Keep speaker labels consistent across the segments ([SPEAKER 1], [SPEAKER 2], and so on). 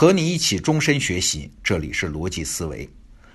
[SPEAKER 1] 和你一起终身学习，这里是逻辑思维。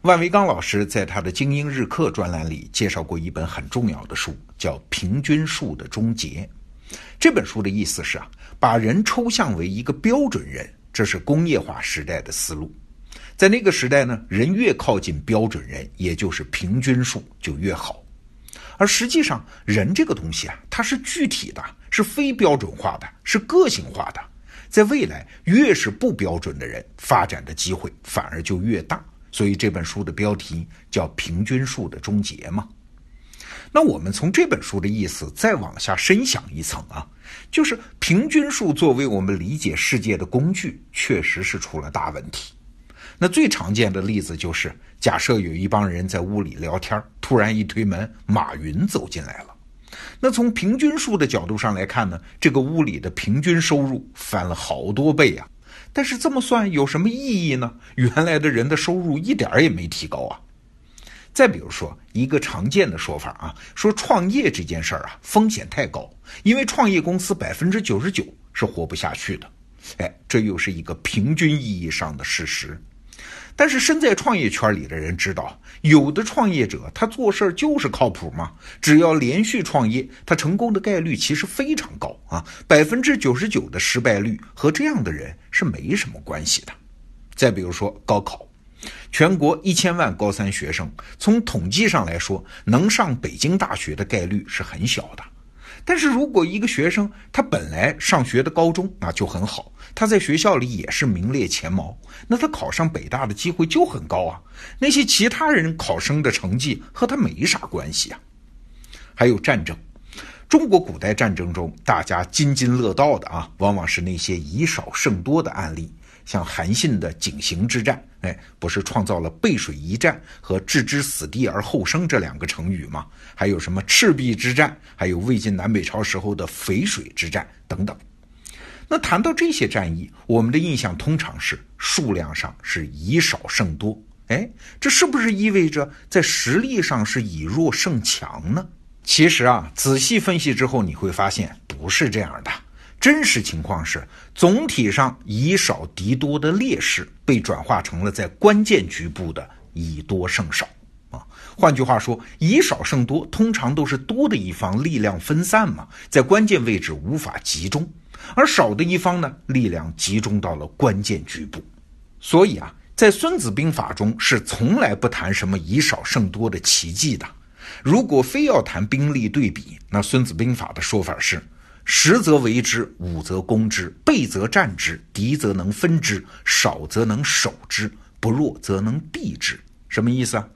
[SPEAKER 1] 万维刚老师在他的精英日课专栏里介绍过一本很重要的书，叫《平均数的终结》。这本书的意思是啊，把人抽象为一个标准人，这是工业化时代的思路。在那个时代呢，人越靠近标准人，也就是平均数，就越好。而实际上，人这个东西啊，它是具体的，是非标准化的，是个性化的。在未来，越是不标准的人，发展的机会反而就越大。所以这本书的标题叫《平均数的终结》嘛。那我们从这本书的意思再往下深想一层啊，就是平均数作为我们理解世界的工具，确实是出了大问题。那最常见的例子就是，假设有一帮人在屋里聊天，突然一推门，马云走进来了。那从平均数的角度上来看呢，这个屋里的平均收入翻了好多倍啊。但是这么算有什么意义呢？原来的人的收入一点儿也没提高啊。再比如说一个常见的说法啊，说创业这件事儿啊风险太高，因为创业公司百分之九十九是活不下去的。哎，这又是一个平均意义上的事实。但是身在创业圈里的人知道，有的创业者他做事儿就是靠谱嘛。只要连续创业，他成功的概率其实非常高啊，百分之九十九的失败率和这样的人是没什么关系的。再比如说高考，全国一千万高三学生，从统计上来说，能上北京大学的概率是很小的。但是如果一个学生他本来上学的高中啊就很好，他在学校里也是名列前茅，那他考上北大的机会就很高啊。那些其他人考生的成绩和他没啥关系啊。还有战争，中国古代战争中大家津津乐道的啊，往往是那些以少胜多的案例。像韩信的井陉之战，哎，不是创造了背水一战和置之死地而后生这两个成语吗？还有什么赤壁之战，还有魏晋南北朝时候的淝水之战等等。那谈到这些战役，我们的印象通常是数量上是以少胜多，哎，这是不是意味着在实力上是以弱胜强呢？其实啊，仔细分析之后，你会发现不是这样的。真实情况是，总体上以少敌多的劣势被转化成了在关键局部的以多胜少啊。换句话说，以少胜多通常都是多的一方力量分散嘛，在关键位置无法集中，而少的一方呢，力量集中到了关键局部。所以啊，在《孙子兵法》中是从来不谈什么以少胜多的奇迹的。如果非要谈兵力对比，那《孙子兵法》的说法是。十则为之，五则攻之，倍则战之，敌则能分之，少则能守之，不弱则能避之。什么意思啊？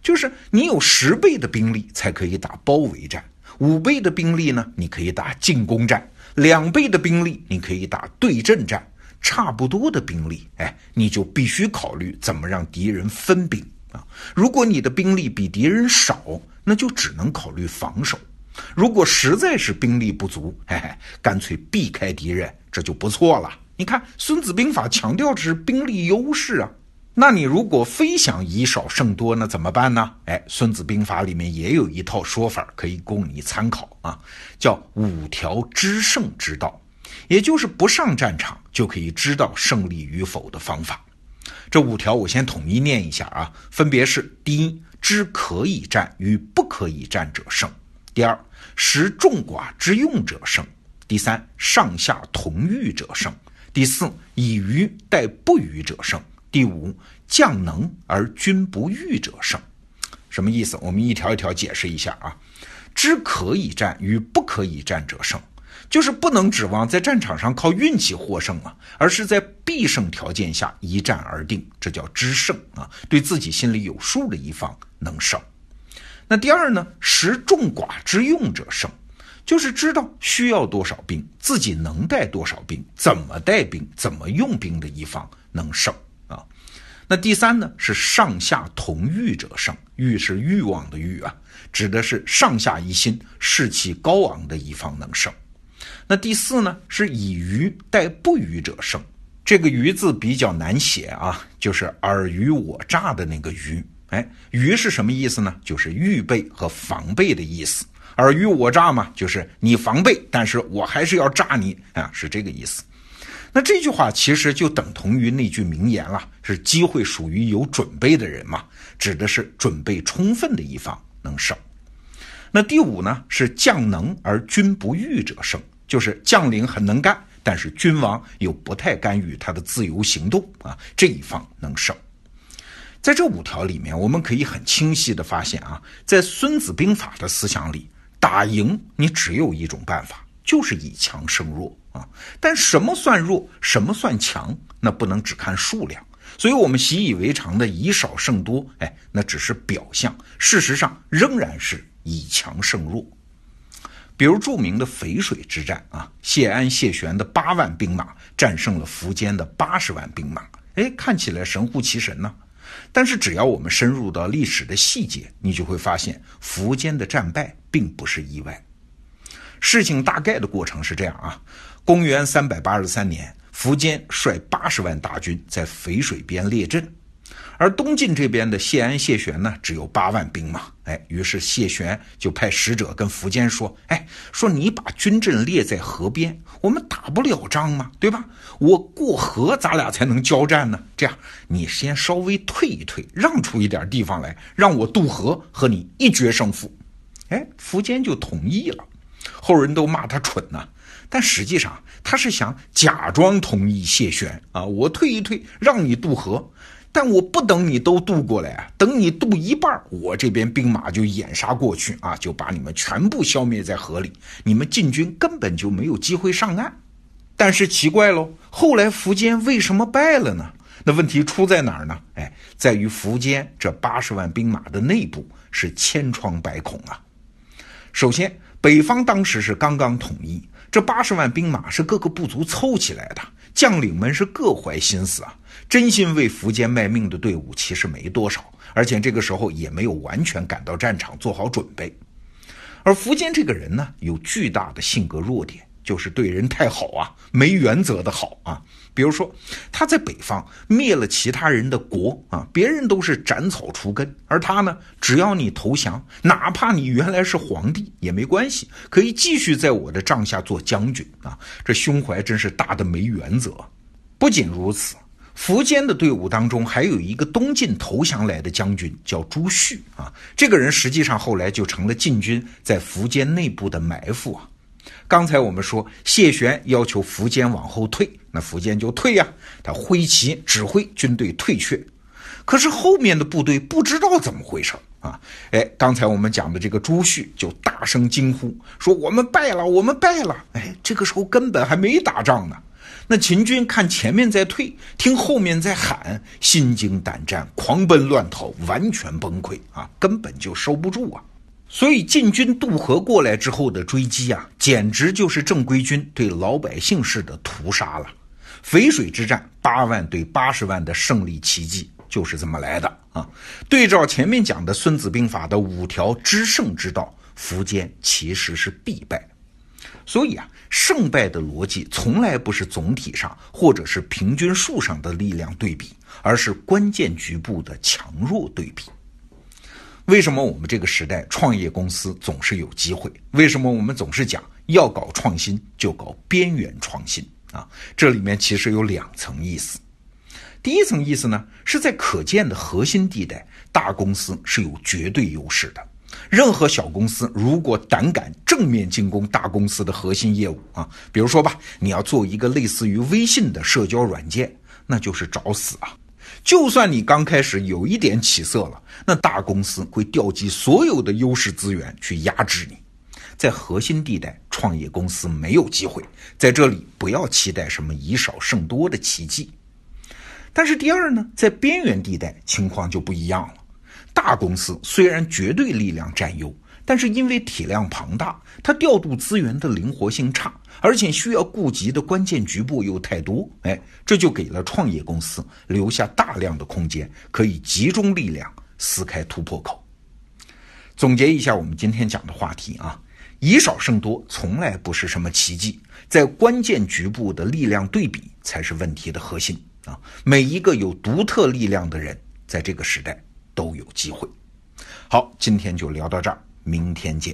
[SPEAKER 1] 就是你有十倍的兵力才可以打包围战，五倍的兵力呢，你可以打进攻战，两倍的兵力你可以打对阵战，差不多的兵力，哎，你就必须考虑怎么让敌人分兵啊。如果你的兵力比敌人少，那就只能考虑防守。如果实在是兵力不足，嘿嘿，干脆避开敌人，这就不错了。你看《孙子兵法》强调的是兵力优势啊。那你如果非想以少胜多，那怎么办呢？哎，《孙子兵法》里面也有一套说法可以供你参考啊，叫五条知胜之道，也就是不上战场就可以知道胜利与否的方法。这五条我先统一念一下啊，分别是：第一，知可以战与不可以战者胜。第二，识众寡之用者胜；第三，上下同欲者胜；第四，以愚待不愚者胜；第五，将能而君不欲者胜。什么意思？我们一条一条解释一下啊。知可以战与不可以战者胜，就是不能指望在战场上靠运气获胜啊，而是在必胜条件下一战而定，这叫知胜啊。对自己心里有数的一方能胜。那第二呢，识众寡之用者胜，就是知道需要多少兵，自己能带多少兵，怎么带兵，怎么用兵的一方能胜啊。那第三呢，是上下同欲者胜，欲是欲望的欲啊，指的是上下一心、士气高昂的一方能胜。那第四呢，是以愚待不愚者胜，这个愚字比较难写啊，就是尔虞我诈的那个虞。哎，虞是什么意思呢？就是预备和防备的意思。尔虞我诈嘛，就是你防备，但是我还是要诈你啊，是这个意思。那这句话其实就等同于那句名言了，是机会属于有准备的人嘛，指的是准备充分的一方能胜。那第五呢，是将能而君不欲者胜，就是将领很能干，但是君王又不太干预他的自由行动啊，这一方能胜。在这五条里面，我们可以很清晰的发现啊，在《孙子兵法》的思想里，打赢你只有一种办法，就是以强胜弱啊。但什么算弱，什么算强，那不能只看数量。所以，我们习以为常的以少胜多，哎，那只是表象，事实上仍然是以强胜弱。比如著名的淝水之战啊，谢安、谢玄的八万兵马战胜了苻坚的八十万兵马，哎，看起来神乎其神呢。但是，只要我们深入到历史的细节，你就会发现，苻坚的战败并不是意外。事情大概的过程是这样啊：公元三百八十三年，苻坚率八十万大军在淝水边列阵。而东晋这边的谢安、谢玄呢，只有八万兵马。哎，于是谢玄就派使者跟苻坚说：“哎，说你把军阵列在河边，我们打不了仗嘛？对吧？我过河，咱俩才能交战呢。这样，你先稍微退一退，让出一点地方来，让我渡河，和你一决胜负。”哎，苻坚就同意了。后人都骂他蠢呢，但实际上他是想假装同意谢玄啊，我退一退，让你渡河。但我不等你都渡过来啊，等你渡一半，我这边兵马就掩杀过去啊，就把你们全部消灭在河里，你们晋军根本就没有机会上岸。但是奇怪喽，后来苻坚为什么败了呢？那问题出在哪儿呢？哎，在于苻坚这八十万兵马的内部是千疮百孔啊。首先，北方当时是刚刚统一，这八十万兵马是各个部族凑起来的，将领们是各怀心思啊。真心为苻坚卖命的队伍其实没多少，而且这个时候也没有完全赶到战场做好准备。而苻坚这个人呢，有巨大的性格弱点，就是对人太好啊，没原则的好啊。比如说，他在北方灭了其他人的国啊，别人都是斩草除根，而他呢，只要你投降，哪怕你原来是皇帝也没关系，可以继续在我的帐下做将军啊。这胸怀真是大的没原则。不仅如此。苻坚的队伍当中还有一个东晋投降来的将军，叫朱旭啊。这个人实际上后来就成了晋军在苻坚内部的埋伏啊。刚才我们说谢玄要求苻坚往后退，那苻坚就退呀，他挥旗指挥军队退却。可是后面的部队不知道怎么回事啊。哎，刚才我们讲的这个朱旭就大声惊呼说：“我们败了，我们败了！”哎，这个时候根本还没打仗呢。那秦军看前面在退，听后面在喊，心惊胆战，狂奔乱逃，完全崩溃啊，根本就收不住啊！所以晋军渡河过来之后的追击啊，简直就是正规军对老百姓式的屠杀了。淝水之战八万对八十万的胜利奇迹就是这么来的啊！对照前面讲的《孙子兵法》的五条知胜之道，苻坚其实是必败。所以啊，胜败的逻辑从来不是总体上或者是平均数上的力量对比，而是关键局部的强弱对比。为什么我们这个时代创业公司总是有机会？为什么我们总是讲要搞创新就搞边缘创新啊？这里面其实有两层意思。第一层意思呢，是在可见的核心地带，大公司是有绝对优势的。任何小公司如果胆敢正面进攻大公司的核心业务啊，比如说吧，你要做一个类似于微信的社交软件，那就是找死啊！就算你刚开始有一点起色了，那大公司会调集所有的优势资源去压制你。在核心地带，创业公司没有机会，在这里不要期待什么以少胜多的奇迹。但是第二呢，在边缘地带情况就不一样了。大公司虽然绝对力量占优，但是因为体量庞大，它调度资源的灵活性差，而且需要顾及的关键局部又太多，哎，这就给了创业公司留下大量的空间，可以集中力量撕开突破口。总结一下我们今天讲的话题啊，以少胜多从来不是什么奇迹，在关键局部的力量对比才是问题的核心啊。每一个有独特力量的人，在这个时代。都有机会。好，今天就聊到这儿，明天见。